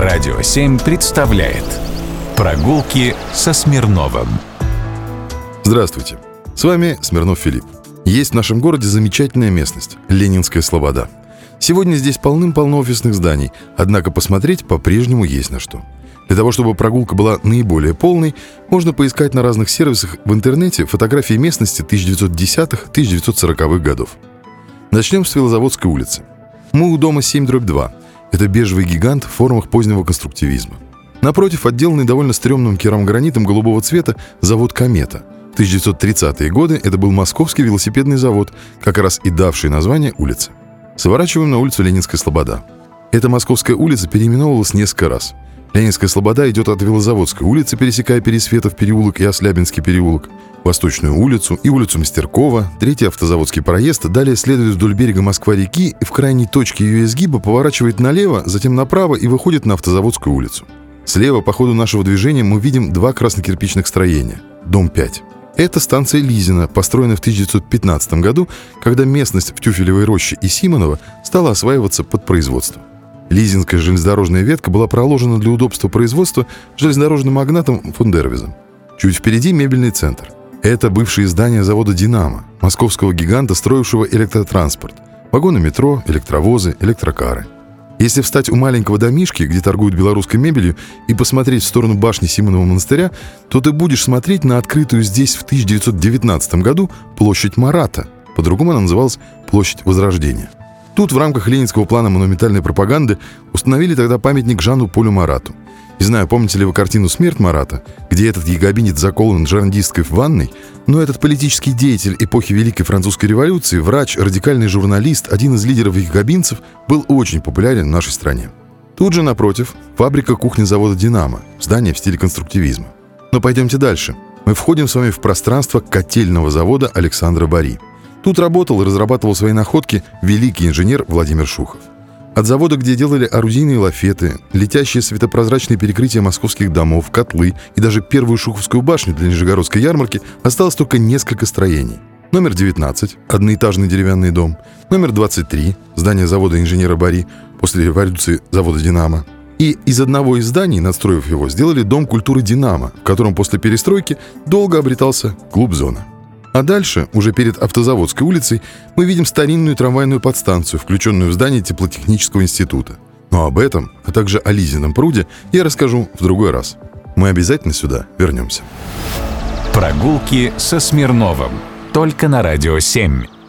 Радио 7 представляет Прогулки со Смирновым Здравствуйте, с вами Смирнов Филипп. Есть в нашем городе замечательная местность – Ленинская Слобода. Сегодня здесь полным-полно офисных зданий, однако посмотреть по-прежнему есть на что. Для того, чтобы прогулка была наиболее полной, можно поискать на разных сервисах в интернете фотографии местности 1910-1940-х годов. Начнем с Велозаводской улицы. Мы у дома 7 дробь 2. Это бежевый гигант в формах позднего конструктивизма. Напротив, отделанный довольно стрёмным керамогранитом голубого цвета, завод «Комета». В 1930-е годы это был московский велосипедный завод, как раз и давший название улице. Сворачиваем на улицу Ленинская Слобода. Эта московская улица переименовывалась несколько раз. Ленинская Слобода идет от Велозаводской улицы, пересекая Пересветов переулок и Ослябинский переулок, Восточную улицу и улицу Мастеркова, третий автозаводский проезд, далее следует вдоль берега Москва-реки и в крайней точке ее изгиба поворачивает налево, затем направо и выходит на автозаводскую улицу. Слева по ходу нашего движения мы видим два краснокирпичных строения. Дом 5. Это станция Лизина, построенная в 1915 году, когда местность в Тюфелевой роще и Симонова стала осваиваться под производство. Лизинская железнодорожная ветка была проложена для удобства производства железнодорожным магнатом Фундервизом. Чуть впереди мебельный центр. Это бывшее здание завода «Динамо», московского гиганта, строившего электротранспорт. Вагоны метро, электровозы, электрокары – если встать у маленького домишки, где торгуют белорусской мебелью, и посмотреть в сторону башни Симонова монастыря, то ты будешь смотреть на открытую здесь в 1919 году площадь Марата. По-другому она называлась площадь Возрождения. Тут в рамках ленинского плана монументальной пропаганды установили тогда памятник Жану Полю Марату – не знаю, помните ли вы картину «Смерть Марата», где этот ягобинец заколан жерандисткой в ванной, но этот политический деятель эпохи Великой Французской революции, врач, радикальный журналист, один из лидеров ягобинцев, был очень популярен в нашей стране. Тут же напротив фабрика кухни завода «Динамо», здание в стиле конструктивизма. Но пойдемте дальше. Мы входим с вами в пространство котельного завода Александра Бари. Тут работал и разрабатывал свои находки великий инженер Владимир Шухов. От завода, где делали орудийные лафеты, летящие светопрозрачные перекрытия московских домов, котлы и даже первую Шуховскую башню для Нижегородской ярмарки осталось только несколько строений. Номер 19 – одноэтажный деревянный дом. Номер 23 – здание завода инженера Бари после революции завода «Динамо». И из одного из зданий, надстроив его, сделали Дом культуры «Динамо», в котором после перестройки долго обретался клуб «Зона». А дальше, уже перед Автозаводской улицей, мы видим старинную трамвайную подстанцию, включенную в здание теплотехнического института. Но об этом, а также о Лизином пруде я расскажу в другой раз. Мы обязательно сюда вернемся. Прогулки со Смирновым. Только на Радио 7.